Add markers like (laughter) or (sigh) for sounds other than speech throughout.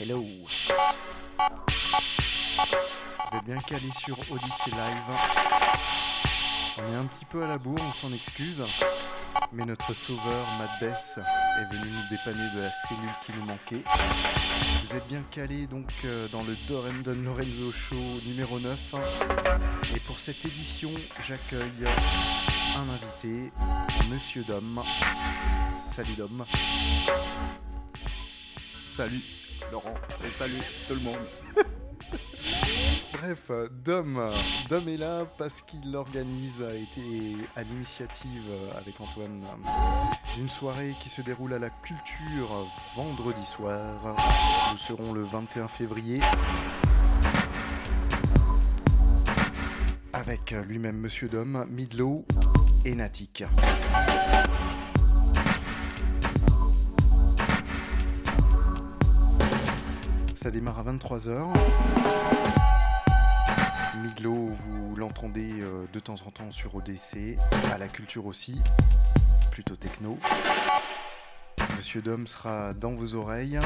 Hello. Vous êtes bien calé sur Odyssey Live. On est un petit peu à la bourre, on s'en excuse. Mais notre sauveur, Matt Bess, est venu nous dépanner de la cellule qui nous manquait. Vous êtes bien calé donc euh, dans le Dorendon Lorenzo Show numéro 9. Et pour cette édition, j'accueille un invité, Monsieur Dom. Salut Dom. Salut Laurent et salut tout le monde. (laughs) Bref, euh, Dom, Dom est là parce qu'il organise, a été à l'initiative euh, avec Antoine euh, d'une soirée qui se déroule à la culture vendredi soir. Nous serons le 21 février. Avec lui-même Monsieur Dom, Midlow et Natik. Ça démarre à 23h. Miglo, vous l'entendez euh, de temps en temps sur ODC, à la culture aussi, plutôt techno. Monsieur Dom sera dans vos oreilles.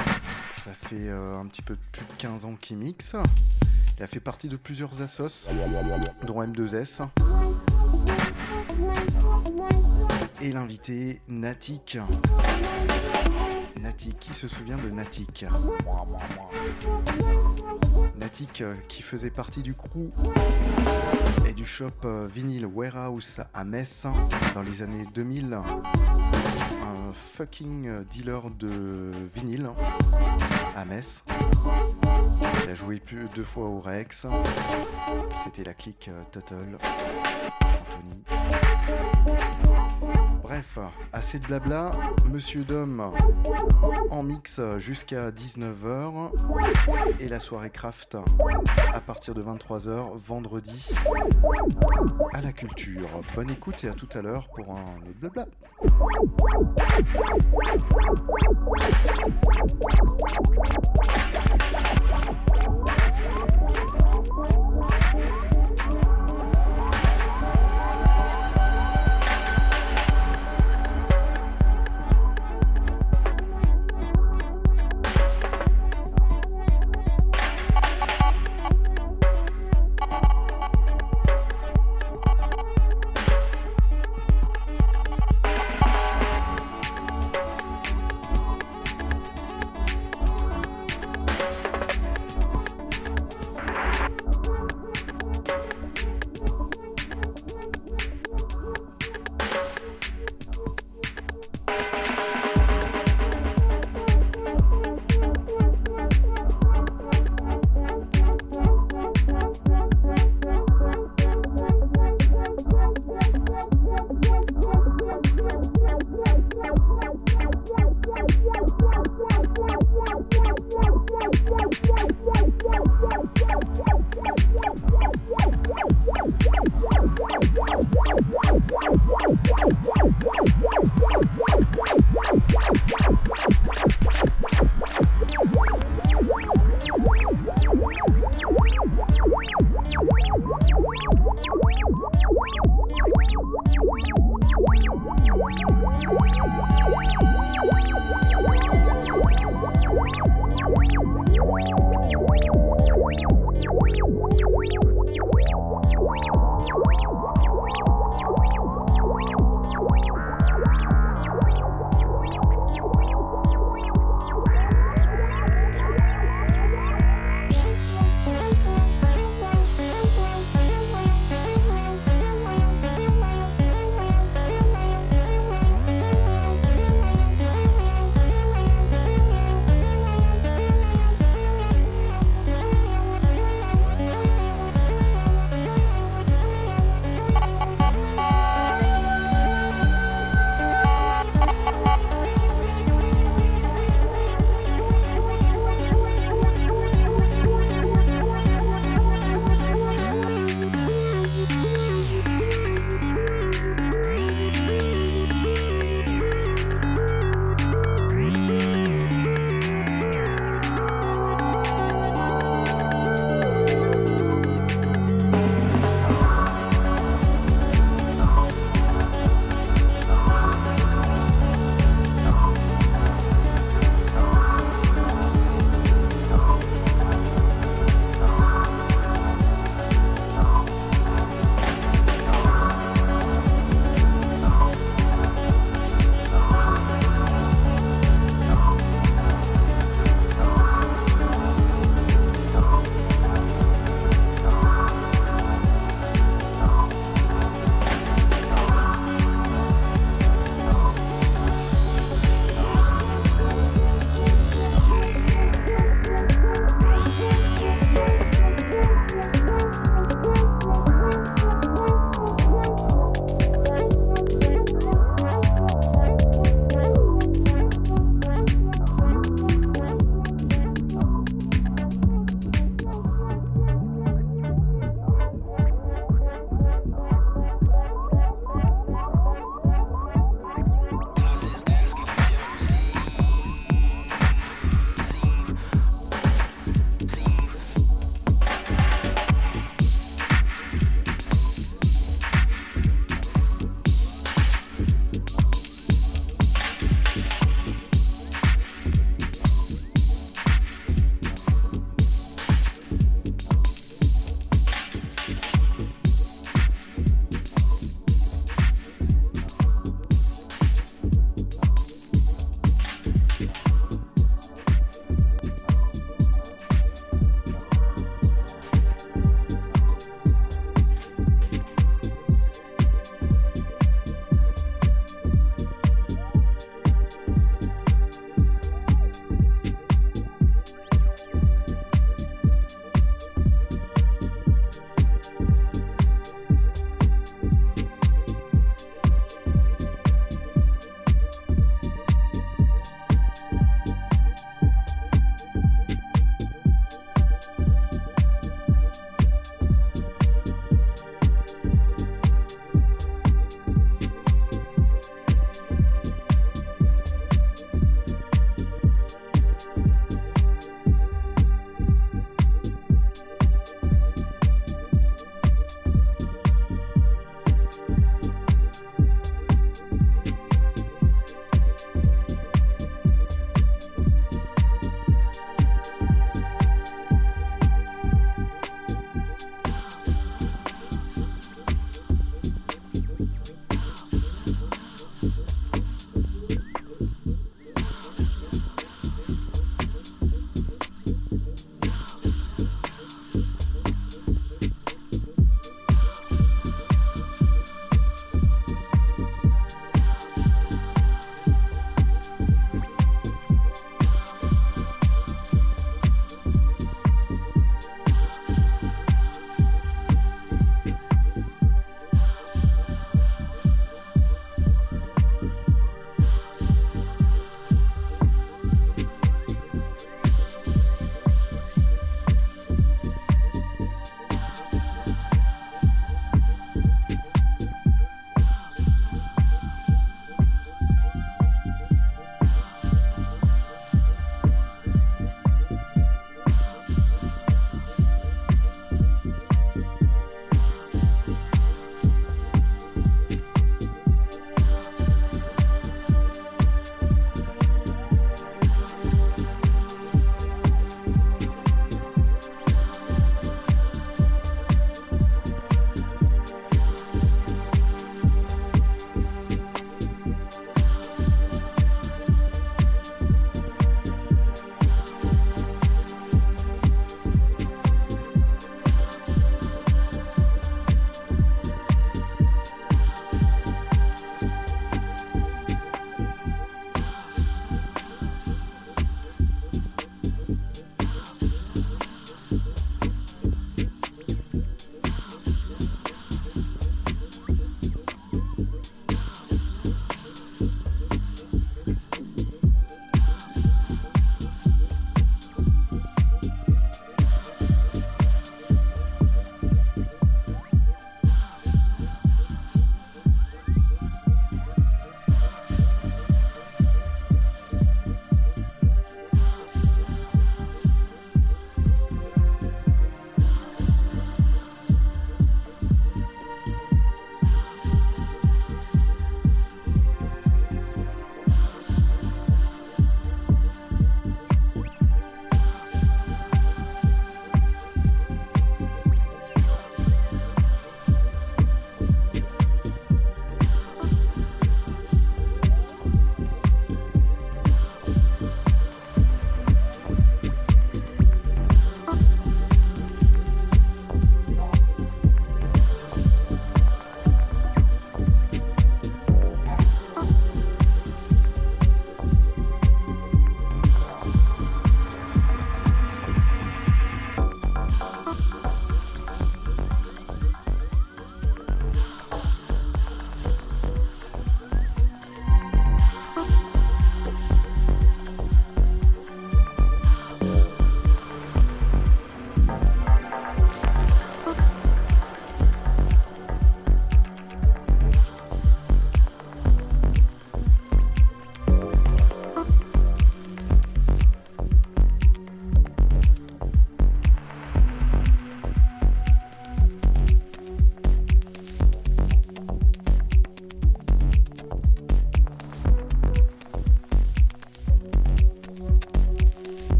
Ça fait euh, un petit peu plus de 15 ans qu'il mixe. Il a fait partie de plusieurs assos, dont M2S. Et l'invité Natik. Natik, qui se souvient de Natik Natik euh, qui faisait partie du crew et du shop euh, Vinyl Warehouse à Metz dans les années 2000. Un fucking euh, dealer de vinyle à Metz. Il a joué plus deux fois au Rex. C'était la clique Total. Bref, assez de blabla. Monsieur Dom en mix jusqu'à 19h et la soirée craft à partir de 23h vendredi à la culture. Bonne écoute et à tout à l'heure pour un autre blabla.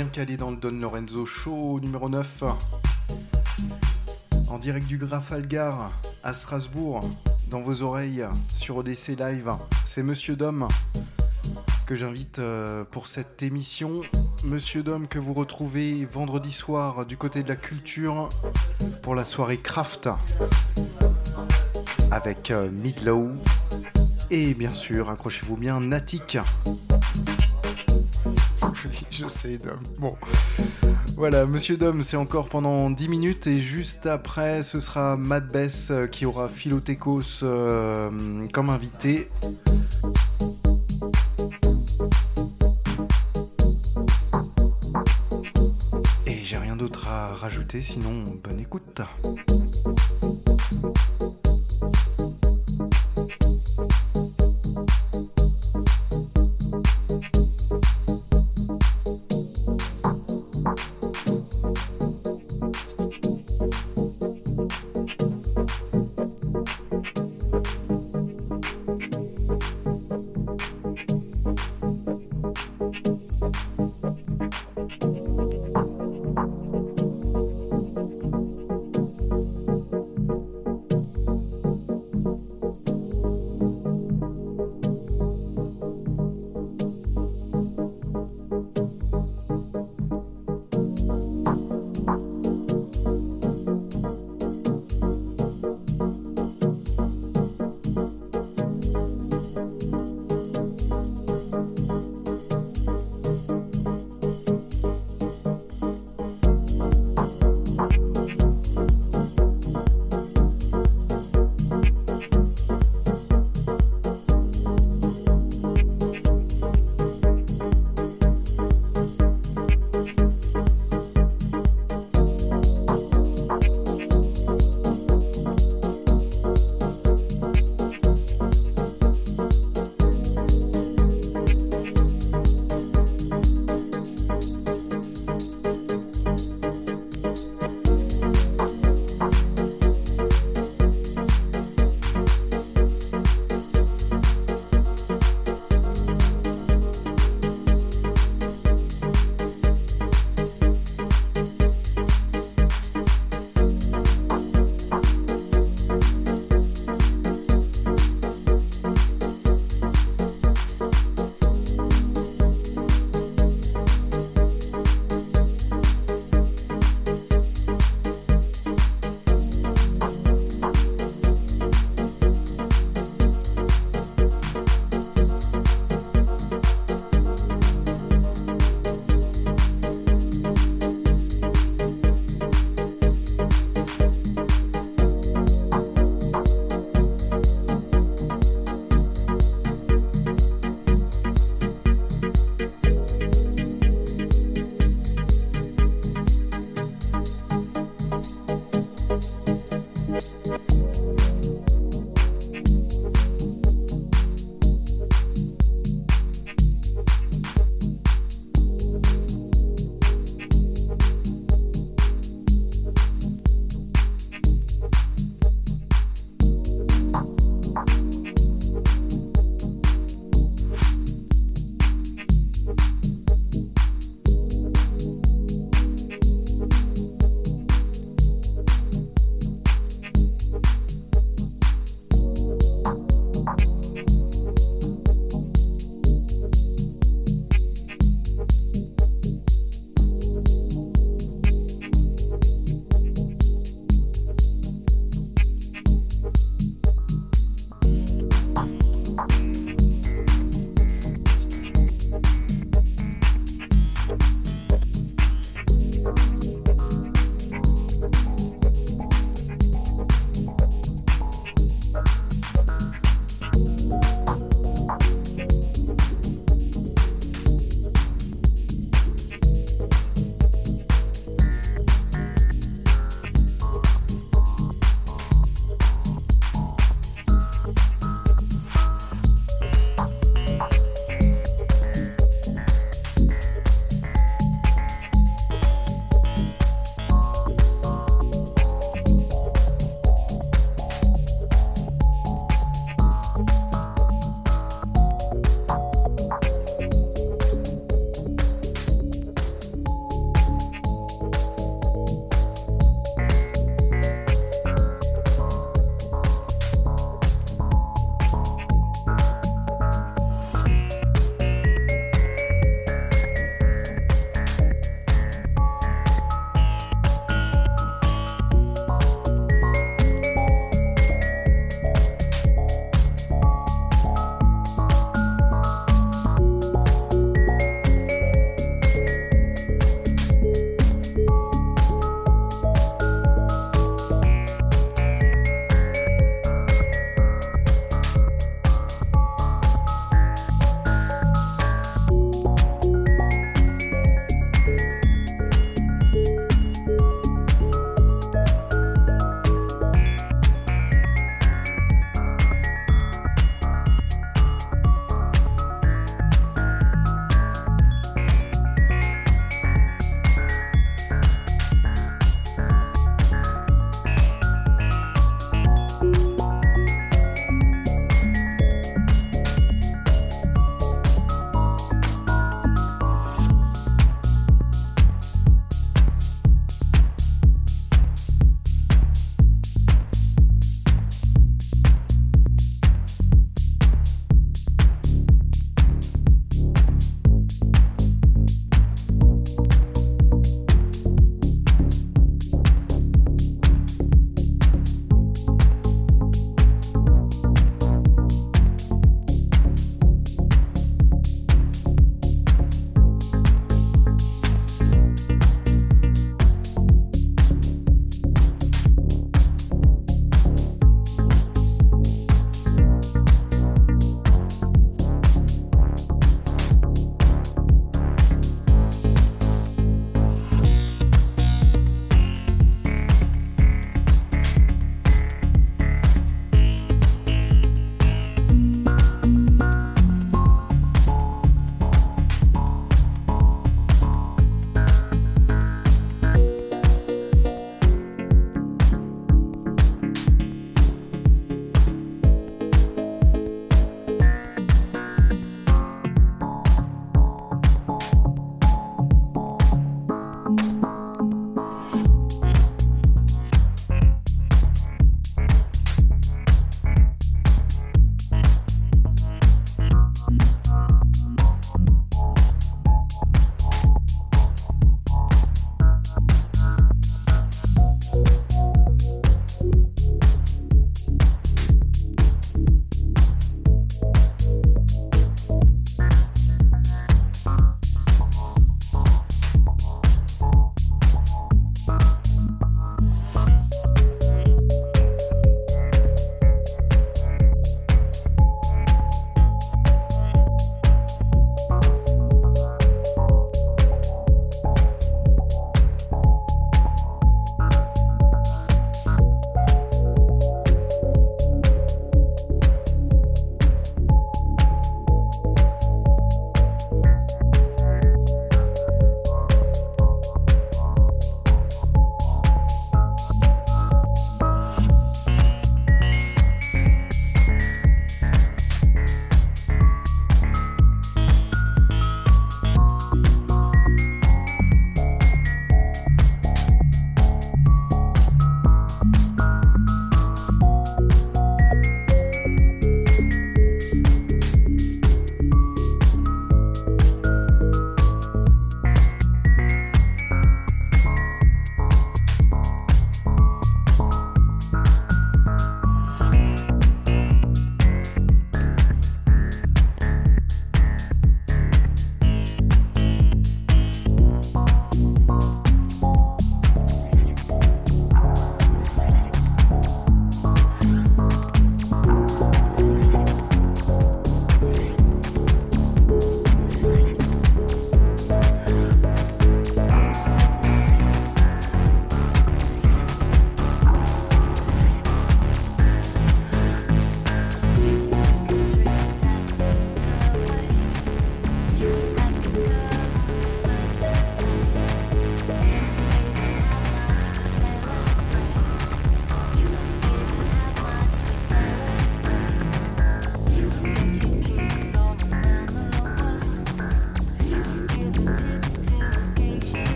Bien calé dans le Don Lorenzo Show numéro 9. En direct du Grafalgar à Strasbourg, dans vos oreilles, sur ODC Live. C'est Monsieur Dom que j'invite euh, pour cette émission. Monsieur Dom que vous retrouvez vendredi soir du côté de la culture pour la soirée Craft avec euh, Midlow et bien sûr, accrochez-vous bien, Natic je sais, Dom. Bon. Voilà, Monsieur Dom, c'est encore pendant 10 minutes et juste après, ce sera Mad Bess euh, qui aura Philotechos euh, comme invité. Et j'ai rien d'autre à rajouter, sinon bonne écoute.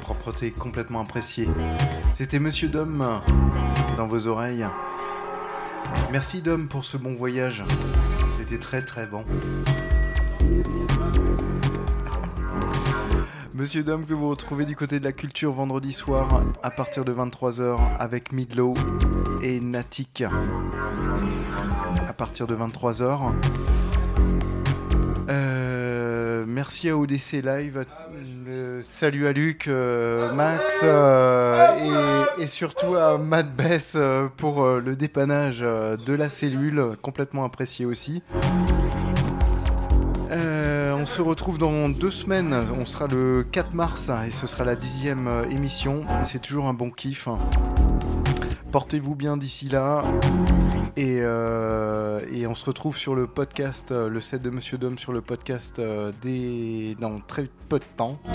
Propreté. Complètement appréciée. C'était Monsieur Dom dans vos oreilles. Merci Dom pour ce bon voyage. C'était très très bon. Monsieur Dom que vous retrouvez du côté de la culture vendredi soir à partir de 23h avec Midlow et Natik. Partir de 23h. Euh, merci à ODC Live. Salut à Luc, euh, Max euh, et, et surtout à Matt Bess pour le dépannage de la cellule, complètement apprécié aussi. On se retrouve dans deux semaines, on sera le 4 mars et ce sera la dixième émission. C'est toujours un bon kiff. Portez-vous bien d'ici là. Et, euh, et on se retrouve sur le podcast, euh, le set de Monsieur Dom sur le podcast euh, dans très peu de temps. (laughs)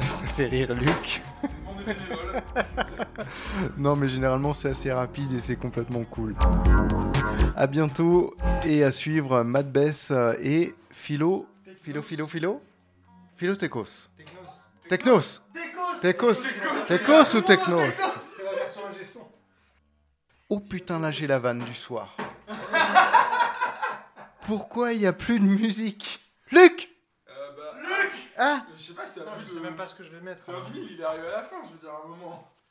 Ça fait rire Luc. (laughs) non mais généralement c'est assez rapide et c'est complètement cool. À bientôt et à suivre Mad Bess et Philo. Philo, Philo, Philo Philo Techos. Technos. Techos. Techos ou Technos C'est la version ingé son. Oh putain, là j'ai la vanne du soir. (laughs) Pourquoi il n'y a plus de musique? Luc Euh, bah, Ah je sais pas, c'est un Non, je sais même pas ce que je vais mettre. C'est un vinyle, il est arrivé à la fin, je veux dire, à un moment.